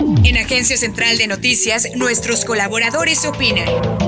En Agencia Central de Noticias, nuestros colaboradores opinan.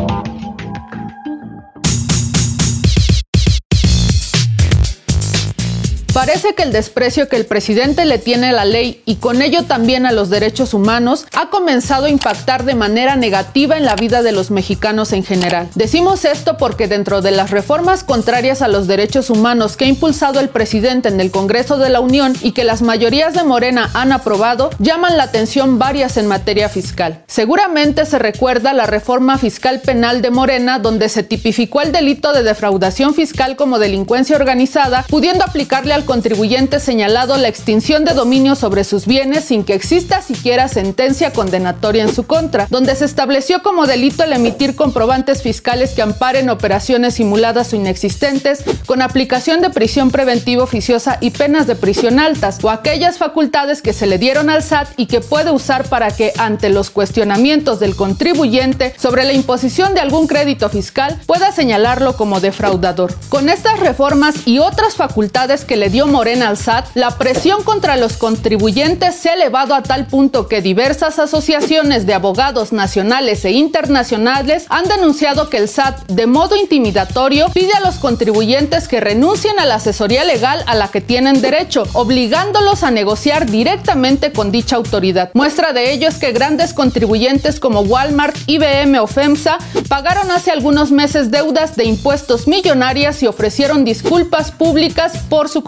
Parece que el desprecio que el presidente le tiene a la ley y con ello también a los derechos humanos ha comenzado a impactar de manera negativa en la vida de los mexicanos en general. Decimos esto porque dentro de las reformas contrarias a los derechos humanos que ha impulsado el presidente en el Congreso de la Unión y que las mayorías de Morena han aprobado, llaman la atención varias en materia fiscal. Seguramente se recuerda la reforma fiscal penal de Morena donde se tipificó el delito de defraudación fiscal como delincuencia organizada, pudiendo aplicarle al contribuyente señalado la extinción de dominio sobre sus bienes sin que exista siquiera sentencia condenatoria en su contra, donde se estableció como delito el emitir comprobantes fiscales que amparen operaciones simuladas o inexistentes con aplicación de prisión preventiva oficiosa y penas de prisión altas o aquellas facultades que se le dieron al SAT y que puede usar para que ante los cuestionamientos del contribuyente sobre la imposición de algún crédito fiscal pueda señalarlo como defraudador. Con estas reformas y otras facultades que le dio Morena al SAT, la presión contra los contribuyentes se ha elevado a tal punto que diversas asociaciones de abogados nacionales e internacionales han denunciado que el SAT, de modo intimidatorio, pide a los contribuyentes que renuncien a la asesoría legal a la que tienen derecho, obligándolos a negociar directamente con dicha autoridad. Muestra de ello es que grandes contribuyentes como Walmart, IBM o FEMSA pagaron hace algunos meses deudas de impuestos millonarias y ofrecieron disculpas públicas por su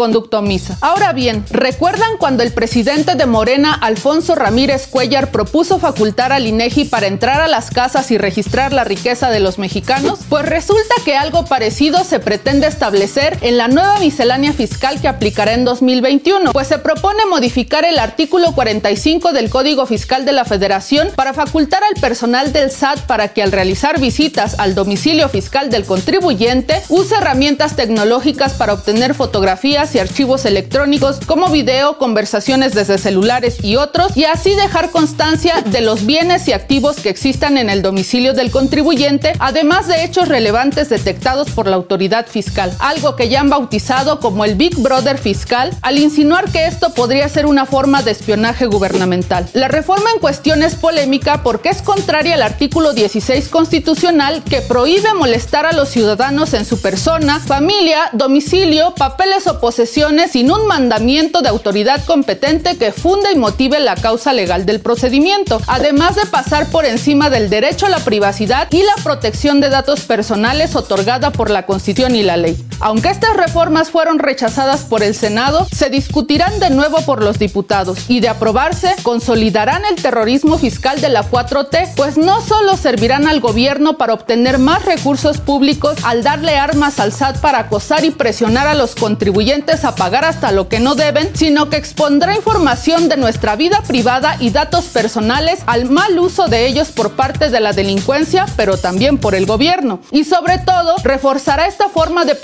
Ahora bien, ¿recuerdan cuando el presidente de Morena, Alfonso Ramírez Cuellar, propuso facultar al INEGI para entrar a las casas y registrar la riqueza de los mexicanos? Pues resulta que algo parecido se pretende establecer en la nueva miscelánea fiscal que aplicará en 2021, pues se propone modificar el artículo 45 del Código Fiscal de la Federación para facultar al personal del SAT para que al realizar visitas al domicilio fiscal del contribuyente use herramientas tecnológicas para obtener fotografías y archivos electrónicos como video, conversaciones desde celulares y otros, y así dejar constancia de los bienes y activos que existan en el domicilio del contribuyente, además de hechos relevantes detectados por la autoridad fiscal, algo que ya han bautizado como el Big Brother fiscal, al insinuar que esto podría ser una forma de espionaje gubernamental. La reforma en cuestión es polémica porque es contraria al artículo 16 constitucional que prohíbe molestar a los ciudadanos en su persona, familia, domicilio, papeles o posesiones sin un mandamiento de autoridad competente que funda y motive la causa legal del procedimiento, además de pasar por encima del derecho a la privacidad y la protección de datos personales otorgada por la Constitución y la ley. Aunque estas reformas fueron rechazadas por el Senado, se discutirán de nuevo por los diputados y de aprobarse, consolidarán el terrorismo fiscal de la 4T, pues no solo servirán al gobierno para obtener más recursos públicos al darle armas al SAT para acosar y presionar a los contribuyentes a pagar hasta lo que no deben, sino que expondrá información de nuestra vida privada y datos personales al mal uso de ellos por parte de la delincuencia, pero también por el gobierno. Y sobre todo, reforzará esta forma de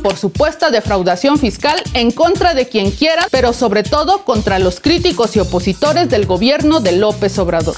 por supuesta defraudación fiscal en contra de quien quiera, pero sobre todo contra los críticos y opositores del gobierno de López Obrador.